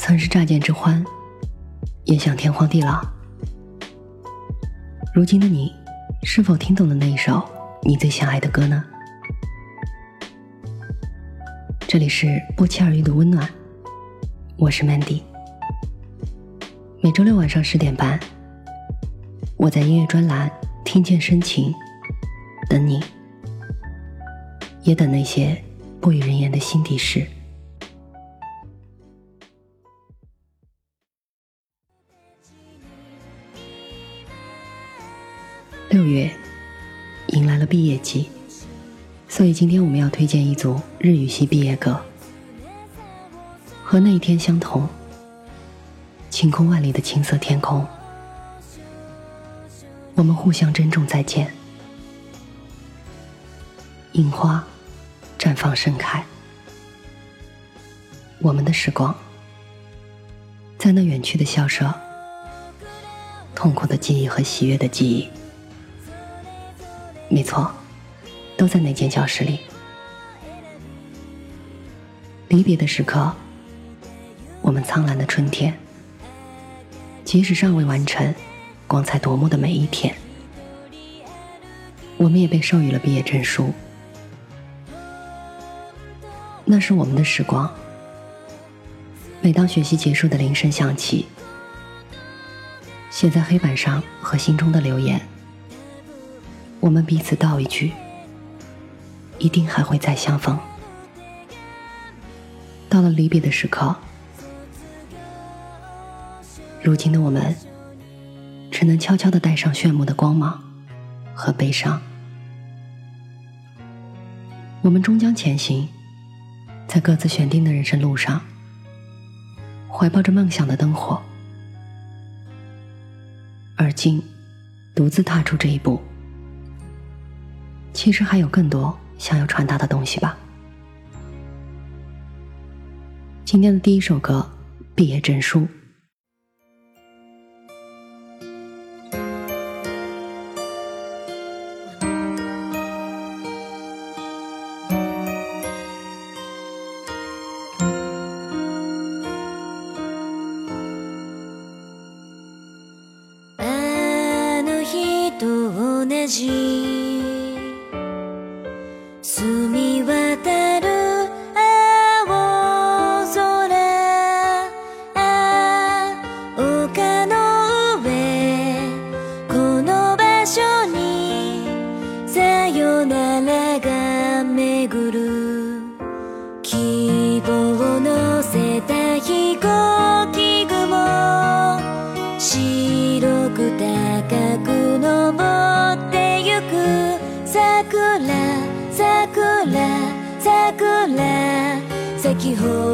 曾是乍见之欢，也想天荒地老。如今的你，是否听懂了那一首你最想爱的歌呢？这里是不期而遇的温暖，我是 Mandy。每周六晚上十点半，我在音乐专栏听见深情，等你，也等那些不与人言的心底事。六月，迎来了毕业季，所以今天我们要推荐一组日语系毕业歌。和那一天相同，晴空万里的青色天空，我们互相珍重再见。樱花绽放盛开，我们的时光，在那远去的校舍，痛苦的记忆和喜悦的记忆。没错，都在那间教室里。离别的时刻，我们苍蓝的春天，即使尚未完成，光彩夺目的每一天，我们也被授予了毕业证书。那是我们的时光。每当学习结束的铃声响起，写在黑板上和心中的留言。我们彼此道一句：“一定还会再相逢。”到了离别的时刻，如今的我们只能悄悄地带上炫目的光芒和悲伤。我们终将前行，在各自选定的人生路上，怀抱着梦想的灯火。而今，独自踏出这一步。其实还有更多想要传达的东西吧。今天的第一首歌，《毕业证书》。की हो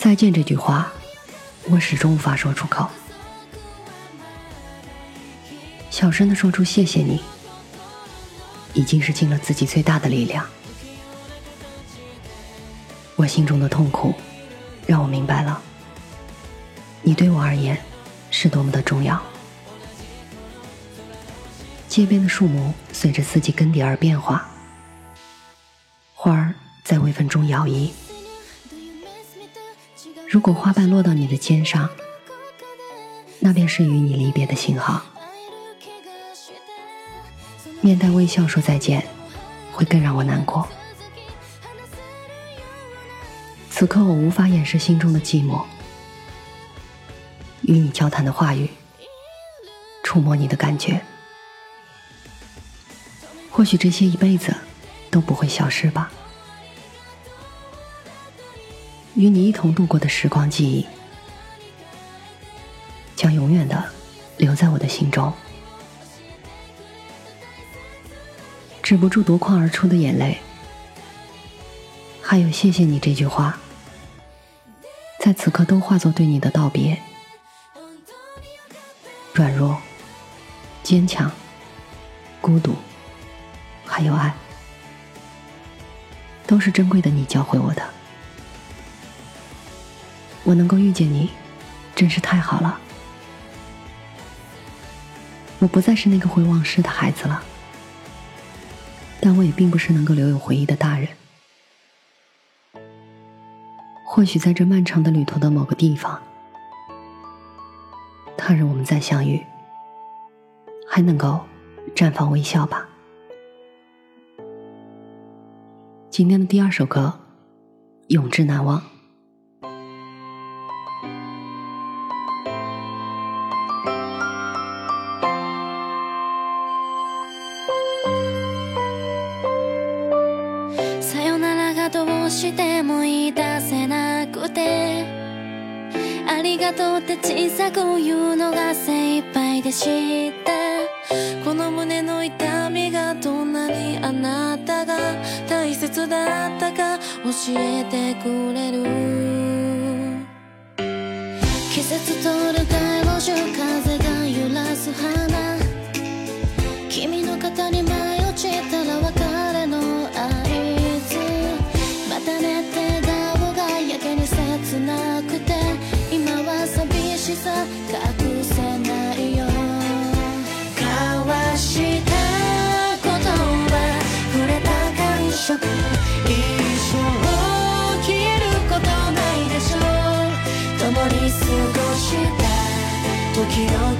再见这句话，我始终无法说出口。小声的说出谢谢你，已经是尽了自己最大的力量。我心中的痛苦，让我明白了，你对我而言是多么的重要。街边的树木随着四季更迭而变化，花儿在微风中摇曳。如果花瓣落到你的肩上，那便是与你离别的信号。面带微笑说再见，会更让我难过。此刻我无法掩饰心中的寂寞。与你交谈的话语，触摸你的感觉，或许这些一辈子都不会消失吧。与你一同度过的时光记忆，将永远的留在我的心中。止不住夺眶而出的眼泪，还有“谢谢你”这句话，在此刻都化作对你的道别。软弱、坚强、孤独，还有爱，都是珍贵的。你教会我的。我能够遇见你，真是太好了。我不再是那个会忘事的孩子了，但我也并不是能够留有回忆的大人。或许在这漫长的旅途的某个地方，他日我们再相遇，还能够绽放微笑吧。今天的第二首歌《永志难忘》。て小さく言うのが精一杯でしたこの胸の痛みがどんなにあなたが大切だったか教えてくれる季節とる大路中風が揺らす花君の肩に舞い落ちたらしょ一生消えることないでしょう共に過ごした時の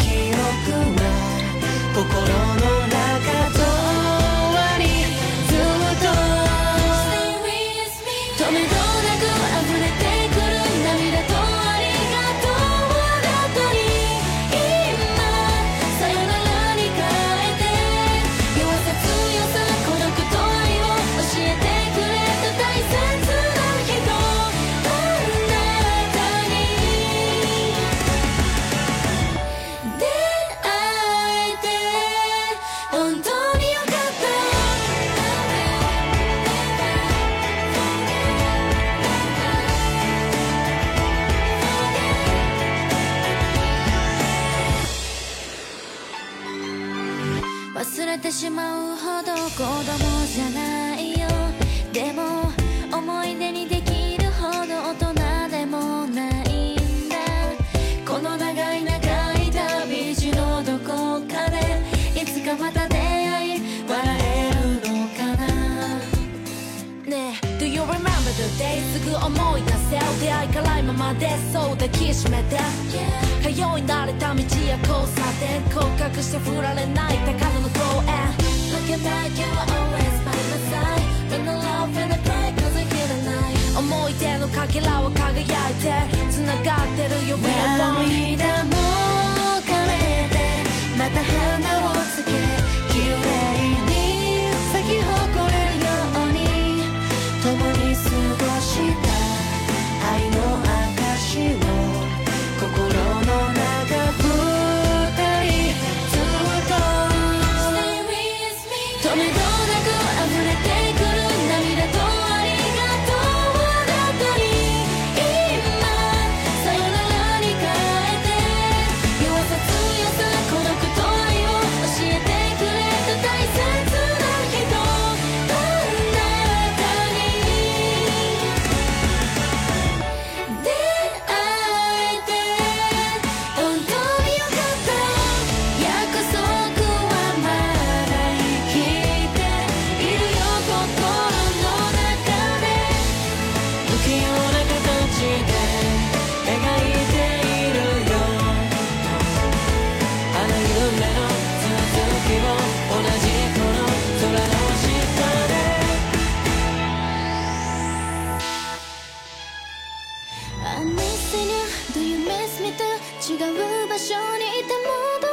れてしまうほど子供じゃないよでも思い出にでき Saturday すぐ思い出せ出会いから今までそう抱きしめて、yeah. 通い慣れた道や交差点告白して振られない高野の公園 Look at that you are always by my side When I love and I cry cause I hear the night 思い出のかけらは輝いて繋がってるよ We're alone Do you miss me と違う場所にいても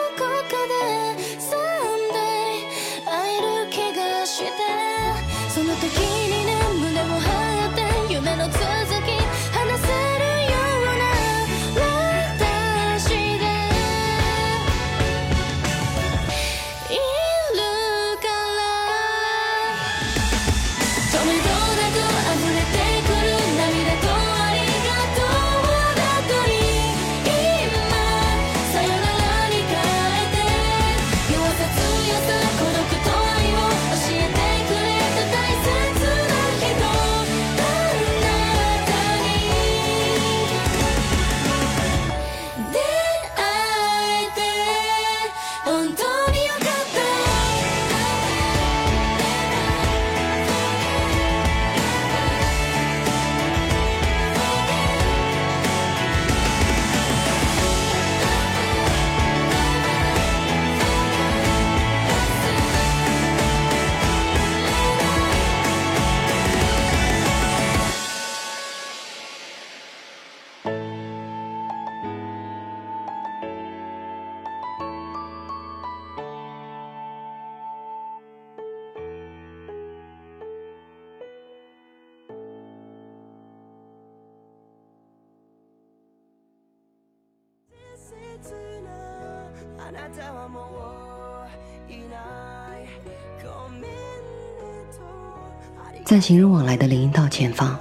在行人往来的林荫道前方，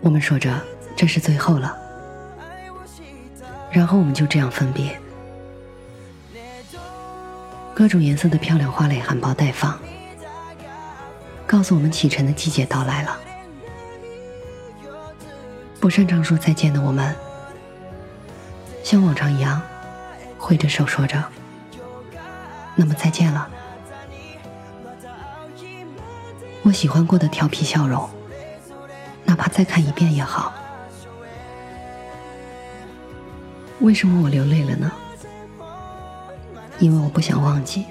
我们说着这是最后了，然后我们就这样分别。各种颜色的漂亮花蕾含苞待放，告诉我们启程的季节到来了。不擅长说再见的我们，像往常一样。挥着手说着：“那么再见了，我喜欢过的调皮笑容，哪怕再看一遍也好。为什么我流泪了呢？因为我不想忘记，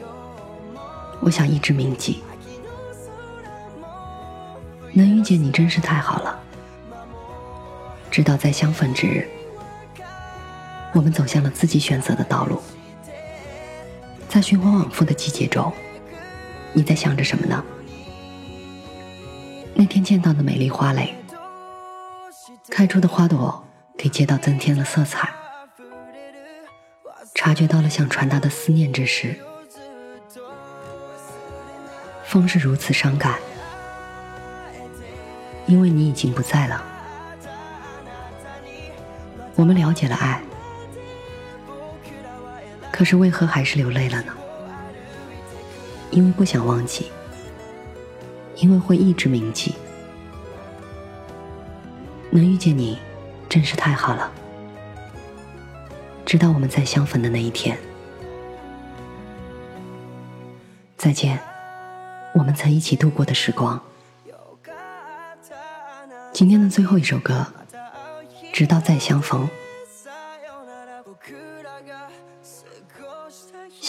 我想一直铭记。能遇见你真是太好了，直到再相逢之日。”我们走向了自己选择的道路，在循环往复的季节中，你在想着什么呢？那天见到的美丽花蕾，开出的花朵给街道增添了色彩，察觉到了想传达的思念之时，风是如此伤感，因为你已经不在了。我们了解了爱。可是为何还是流泪了呢？因为不想忘记，因为会一直铭记。能遇见你，真是太好了。直到我们再相逢的那一天，再见，我们曾一起度过的时光。今天的最后一首歌，直到再相逢。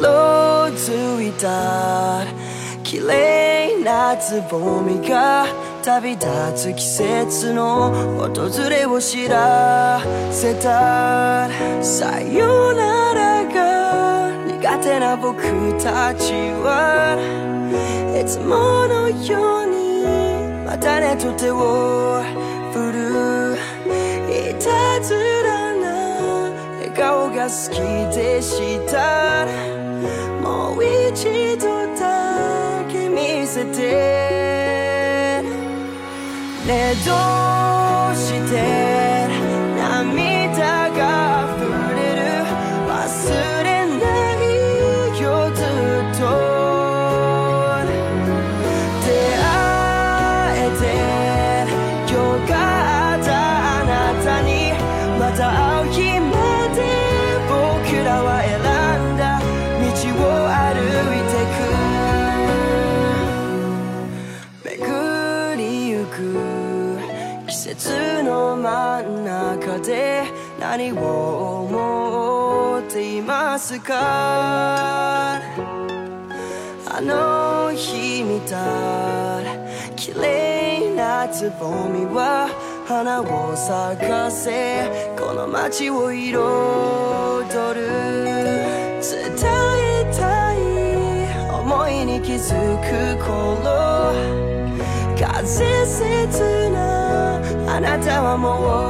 色ついた綺麗なつぼみが旅立つ季節の訪れを知らせたさよならが苦手な僕たちはいつものようにまたねと手を振るいたずらな笑顔が好きでした「どうして涙で何を思っていますかあの日見た綺麗なつぼみは花を咲かせこの街を彩る伝えたい思いに気づく頃風切なあなたはも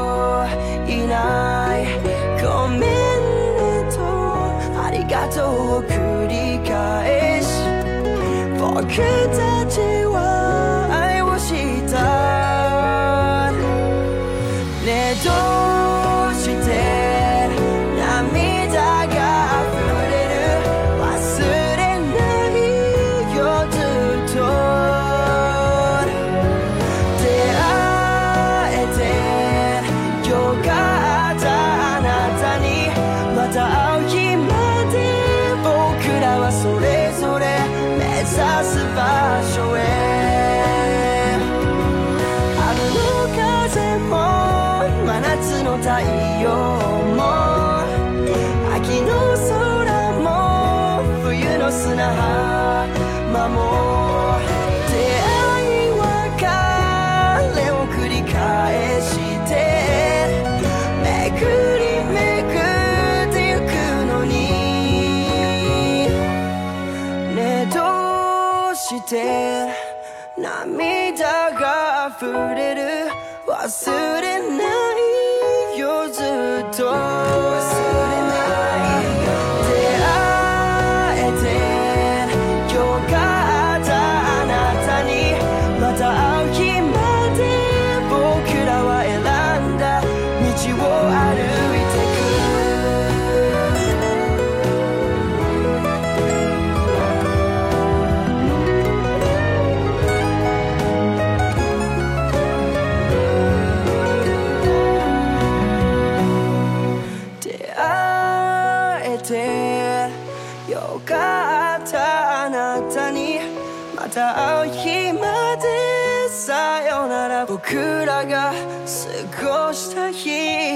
うないコメントありがとうを繰り返し僕たちは愛をしたねえどう here.